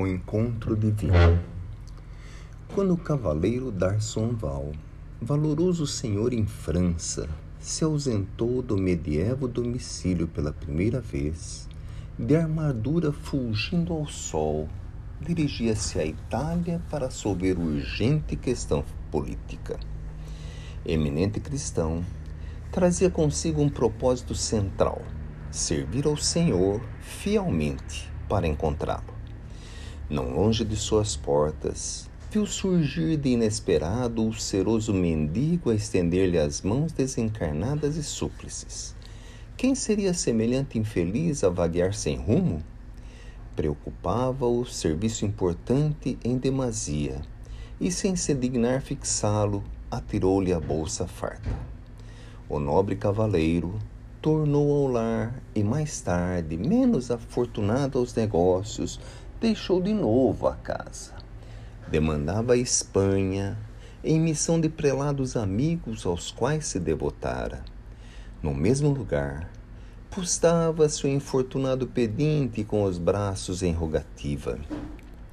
O encontro divino. Quando o cavaleiro d'Arsonval, valoroso senhor em França, se ausentou do medievo domicílio pela primeira vez, de armadura fulgindo ao sol, dirigia-se à Itália para solver urgente questão política. Eminente cristão, trazia consigo um propósito central: servir ao Senhor fielmente para encontrá-lo. Não longe de suas portas, viu surgir de inesperado o seroso mendigo a estender-lhe as mãos desencarnadas e súplices. Quem seria semelhante infeliz a vaguear sem rumo? Preocupava-o serviço importante em demasia, e sem se dignar fixá-lo, atirou-lhe a bolsa farta. O nobre cavaleiro tornou ao lar e mais tarde, menos afortunado aos negócios, deixou de novo a casa. Demandava a Espanha, em missão de prelados amigos aos quais se devotara. No mesmo lugar, postava-se o infortunado pedinte com os braços em rogativa.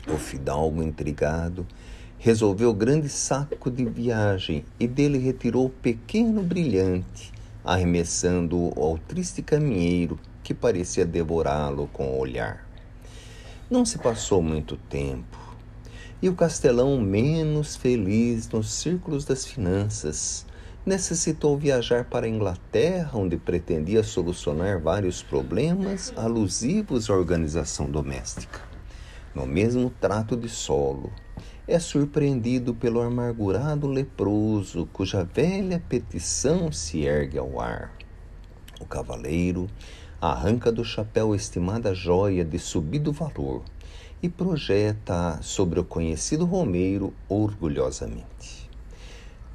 O fidalgo intrigado resolveu grande saco de viagem e dele retirou o pequeno brilhante, arremessando-o ao triste caminheiro que parecia devorá-lo com o olhar. Não se passou muito tempo e o castelão, menos feliz nos círculos das finanças, necessitou viajar para a Inglaterra, onde pretendia solucionar vários problemas alusivos à organização doméstica. No mesmo trato de solo, é surpreendido pelo amargurado leproso, cuja velha petição se ergue ao ar. O cavaleiro arranca do chapéu estimada joia de subido valor e projeta sobre o conhecido Romeiro orgulhosamente.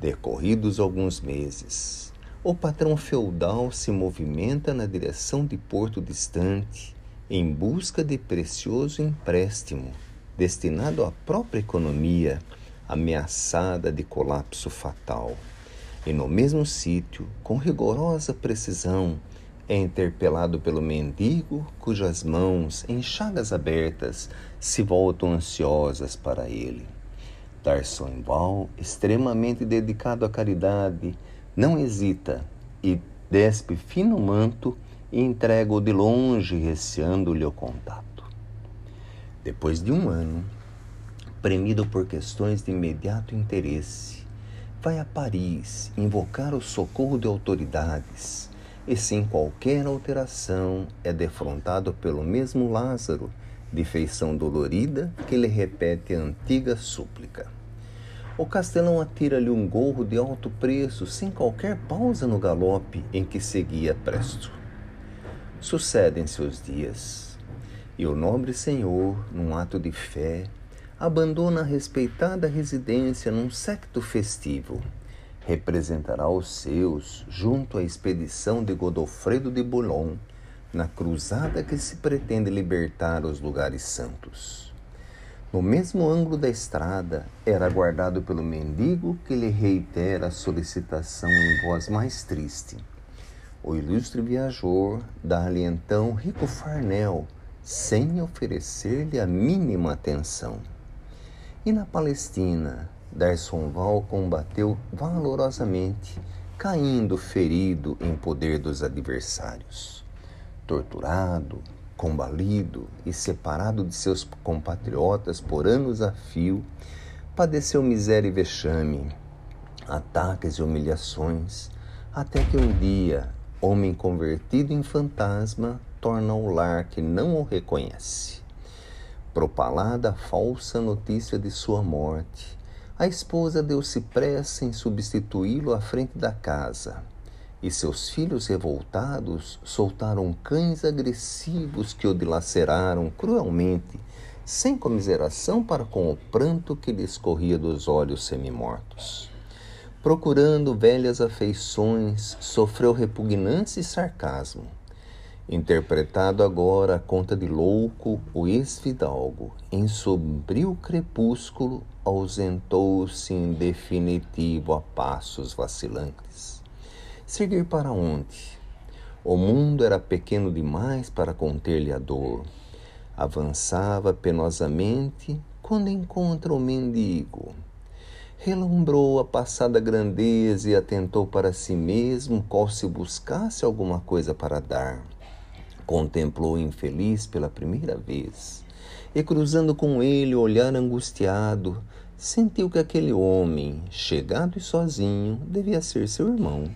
Decorridos alguns meses, o patrão feudal se movimenta na direção de Porto Distante em busca de precioso empréstimo destinado à própria economia ameaçada de colapso fatal. E no mesmo sítio, com rigorosa precisão, é interpelado pelo mendigo cujas mãos, em chagas abertas, se voltam ansiosas para ele. Tarsonval, extremamente dedicado à caridade, não hesita e despe fino manto e entrega-o de longe, receando-lhe o contato. Depois de um ano, premido por questões de imediato interesse, vai a Paris invocar o socorro de autoridades e sem qualquer alteração é defrontado pelo mesmo Lázaro, de feição dolorida, que lhe repete a antiga súplica. O castelão atira-lhe um gorro de alto preço, sem qualquer pausa no galope em que seguia presto. Sucedem-se os dias, e o nobre senhor, num ato de fé, abandona a respeitada residência num secto festivo representará os seus junto à expedição de Godofredo de Boulogne na cruzada que se pretende libertar os lugares santos. No mesmo ângulo da estrada, era aguardado pelo mendigo que lhe reitera a solicitação em voz mais triste. O ilustre viajor dá-lhe então rico farnel, sem oferecer-lhe a mínima atenção. E na Palestina, Darsonval combateu valorosamente, caindo ferido em poder dos adversários. Torturado, combalido e separado de seus compatriotas por anos a fio, padeceu miséria e vexame, ataques e humilhações, até que um dia, homem convertido em fantasma, torna o lar que não o reconhece. Propalada a falsa notícia de sua morte, a esposa deu-se pressa em substituí-lo à frente da casa, e seus filhos revoltados soltaram cães agressivos que o dilaceraram cruelmente, sem comiseração para com o pranto que lhe escorria dos olhos semimortos. Procurando velhas afeições, sofreu repugnância e sarcasmo Interpretado agora a conta de louco, o ex-fidalgo, em sombrio crepúsculo, ausentou-se em definitivo a passos vacilantes. Seguir para onde? O mundo era pequeno demais para conter-lhe a dor. Avançava penosamente quando encontra o mendigo. Relumbrou a passada grandeza e atentou para si mesmo, qual se buscasse alguma coisa para dar. Contemplou o infeliz pela primeira vez e, cruzando com ele o olhar angustiado, sentiu que aquele homem, chegado e sozinho, devia ser seu irmão.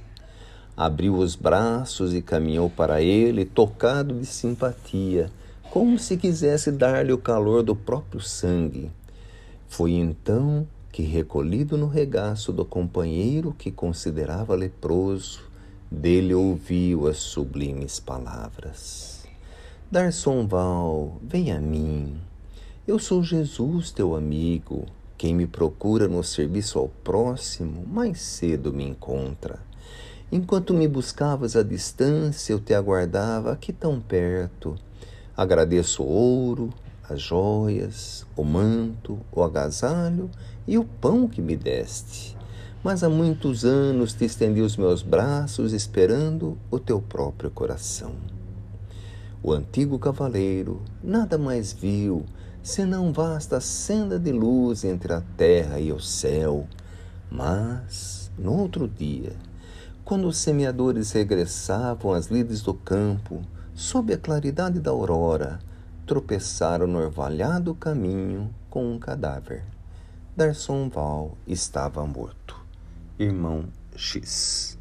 Abriu os braços e caminhou para ele, tocado de simpatia como se quisesse dar-lhe o calor do próprio sangue. Foi então que, recolhido no regaço do companheiro que considerava leproso, dele ouviu as sublimes palavras: Darson Val, vem a mim. Eu sou Jesus, teu amigo. Quem me procura no serviço ao próximo, mais cedo me encontra. Enquanto me buscavas à distância, eu te aguardava aqui tão perto. Agradeço o ouro, as joias, o manto, o agasalho e o pão que me deste. Mas há muitos anos te estendi os meus braços esperando o teu próprio coração. O antigo cavaleiro nada mais viu senão vasta senda de luz entre a terra e o céu. Mas, no outro dia, quando os semeadores regressavam às lides do campo, sob a claridade da aurora, tropeçaram no orvalhado caminho com um cadáver. Darson Val estava morto. Irmão X.